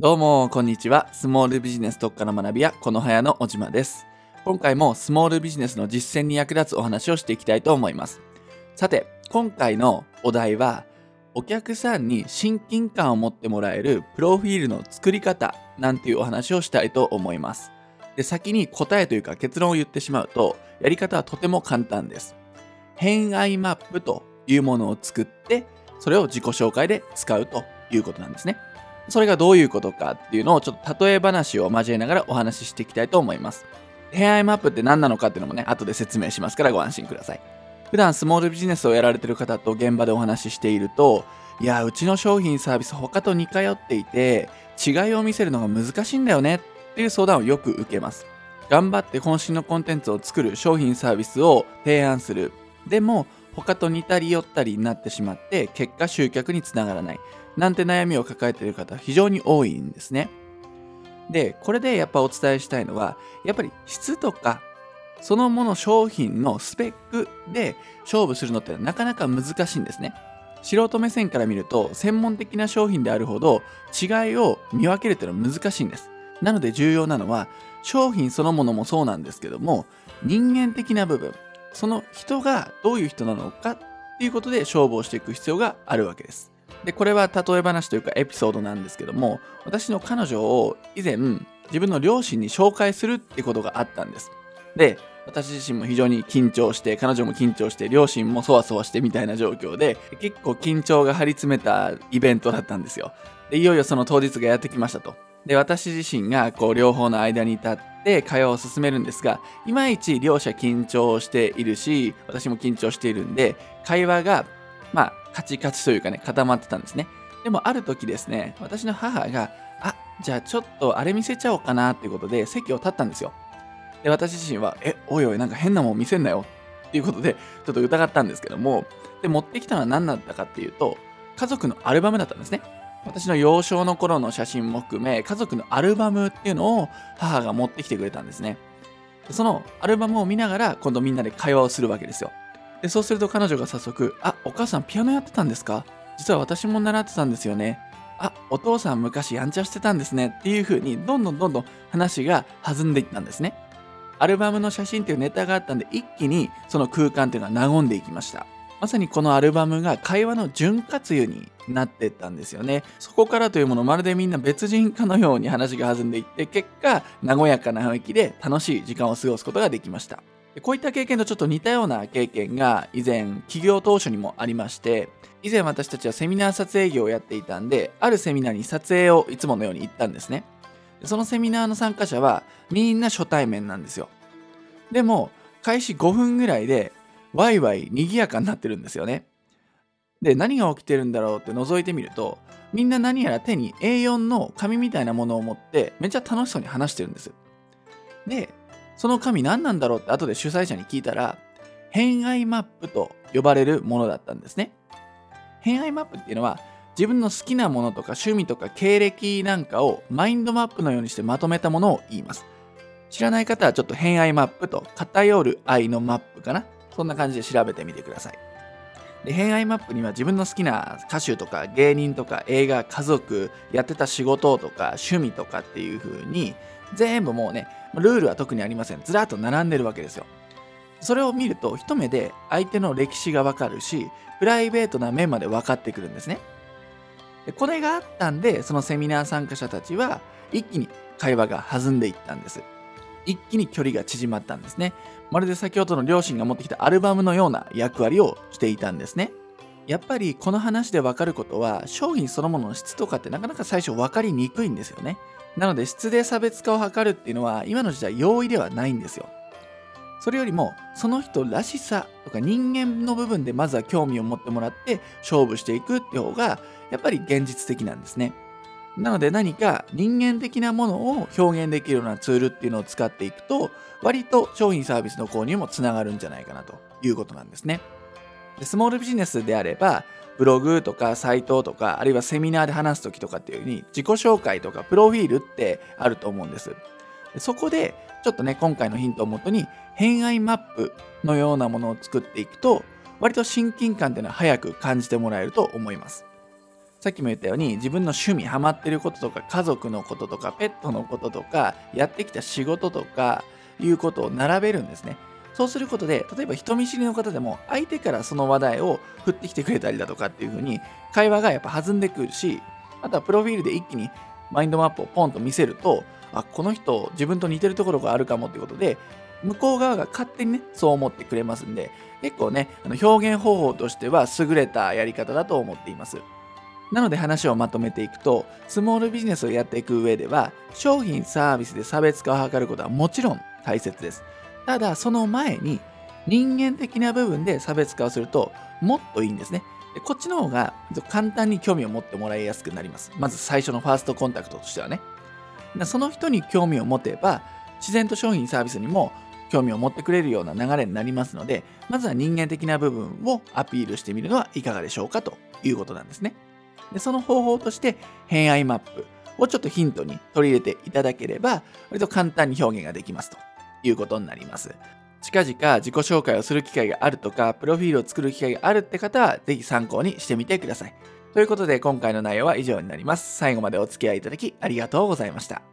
どうも、こんにちは。スモールビジネス特化の学び屋、このはやの小島です。今回もスモールビジネスの実践に役立つお話をしていきたいと思います。さて、今回のお題は、お客さんに親近感を持ってもらえるプロフィールの作り方なんていうお話をしたいと思います。で、先に答えというか結論を言ってしまうと、やり方はとても簡単です。偏愛マップというものを作って、それを自己紹介で使うということなんですね。それがどういうことかっていうのをちょっと例え話を交えながらお話ししていきたいと思います。偏愛マップって何なのかっていうのもね、後で説明しますからご安心ください。普段スモールビジネスをやられてる方と現場でお話ししていると、いや、うちの商品サービス他と似通っていて、違いを見せるのが難しいんだよねっていう相談をよく受けます。頑張って渾身のコンテンツを作る商品サービスを提案する。でも、他と似たり寄ったりになってしまって、結果集客につながらない。なんて悩みを抱えている方非常に多いんですね。で、これでやっぱお伝えしたいのは、やっぱり質とか、そのもの商品のスペックで勝負するのってなかなか難しいんですね。素人目線から見ると、専門的な商品であるほど違いを見分けるっていうのは難しいんです。なので重要なのは、商品そのものもそうなんですけども、人間的な部分、その人がどういう人なのかっていうことで勝負をしていく必要があるわけです。で、これは例え話というかエピソードなんですけども、私の彼女を以前自分の両親に紹介するってことがあったんです。で、私自身も非常に緊張して、彼女も緊張して、両親もそわそわしてみたいな状況で、結構緊張が張り詰めたイベントだったんですよ。で、いよいよその当日がやってきましたと。で、私自身がこう両方の間に立って会話を進めるんですが、いまいち両者緊張しているし、私も緊張しているんで、会話が、まあ、カチカチというかね、固まってたんですね。でもある時ですね、私の母が、あ、じゃあちょっとあれ見せちゃおうかなっていうことで席を立ったんですよ。で、私自身は、え、おいおい、なんか変なもん見せんなよっていうことで、ちょっと疑ったんですけども、で、持ってきたのは何だったかっていうと、家族のアルバムだったんですね。私の幼少の頃の写真も含め、家族のアルバムっていうのを母が持ってきてくれたんですね。そのアルバムを見ながら、今度みんなで会話をするわけですよ。で、そうすると彼女が早速、あ、お母さんピアノやってたんですか？実は私も習ってたんですよね。あ、お父さん昔やんちゃしてたんですねっていう風に、どんどんどんどん話が弾んでいったんですね。アルバムの写真っていうネタがあったんで、一気にその空間っていうのは和んでいきました。まさにこのアルバムが会話の潤滑油になってったんですよね。そこからというものまるでみんな別人かのように話が弾んでいって、結果、和やかな雰囲気で楽しい時間を過ごすことができました。こういった経験とちょっと似たような経験が以前企業当初にもありまして以前私たちはセミナー撮影業をやっていたんであるセミナーに撮影をいつものように行ったんですねそのセミナーの参加者はみんな初対面なんですよでも開始5分ぐらいでワイワイ賑やかになってるんですよねで何が起きてるんだろうって覗いてみるとみんな何やら手に A4 の紙みたいなものを持ってめっちゃ楽しそうに話してるんですでその紙何なんだろうって後で主催者に聞いたら、偏愛マップと呼ばれるものだったんですね。偏愛マップっていうのは、自分の好きなものとか趣味とか経歴なんかをマインドマップのようにしてまとめたものを言います。知らない方はちょっと偏愛マップと偏る愛のマップかな。そんな感じで調べてみてください。で偏愛マップには自分の好きな歌手とか芸人とか映画、家族、やってた仕事とか趣味とかっていう風に全部もうね、ルールは特にありません。ずらっと並んでるわけですよ。それを見ると一目で相手の歴史がわかるし、プライベートな面まで分かってくるんですね。でこれがあったんで、そのセミナー参加者たちは一気に会話が弾んでいったんです。一気に距離が縮まったんですね。まるで先ほどの両親が持ってきたアルバムのような役割をしていたんですね。やっぱりこの話で分かることは商品そのものの質とかってなかなか最初分かりにくいんですよね。なので質で差別化を図るっていうのは今の時代容易ではないんですよ。それよりもその人らしさとか人間の部分でまずは興味を持ってもらって勝負していくって方がやっぱり現実的なんですね。なので何か人間的なものを表現できるようなツールっていうのを使っていくと割と商品サービスの購入もつながるんじゃないかなということなんですね。でスモールビジネスであればブログとかサイトとかあるいはセミナーで話す時とかっていう風に自己紹介とかプロフィールってあると思うんです。でそこでちょっとね今回のヒントをもとに偏愛マップのようなものを作っていくと割と親近感っていうのは早く感じてもらえると思います。さっきも言ったように自分の趣味ハマってることとか家族のこととかペットのこととかやってきた仕事とかいうことを並べるんですね。そうすることで例えば人見知りの方でも相手からその話題を振ってきてくれたりだとかっていう風に会話がやっぱ弾んでくるしあとはプロフィールで一気にマインドマップをポンと見せるとあこの人自分と似てるところがあるかもっていうことで向こう側が勝手にねそう思ってくれますんで結構ねあの表現方法としては優れたやり方だと思っています。なので話をまとめていくとスモールビジネスをやっていく上では商品サービスで差別化を図ることはもちろん大切です。ただその前に人間的な部分で差別化をするともっといいんですね。こっちの方が簡単に興味を持ってもらいやすくなります。まず最初のファーストコンタクトとしてはね。その人に興味を持てば自然と商品サービスにも興味を持ってくれるような流れになりますのでまずは人間的な部分をアピールしてみるのはいかがでしょうかということなんですね。でその方法として偏愛マップをちょっとヒントに取り入れていただければ割と簡単に表現ができますということになります。近々自己紹介をする機会があるとかプロフィールを作る機会があるって方は是非参考にしてみてください。ということで今回の内容は以上になります。最後までお付き合いいただきありがとうございました。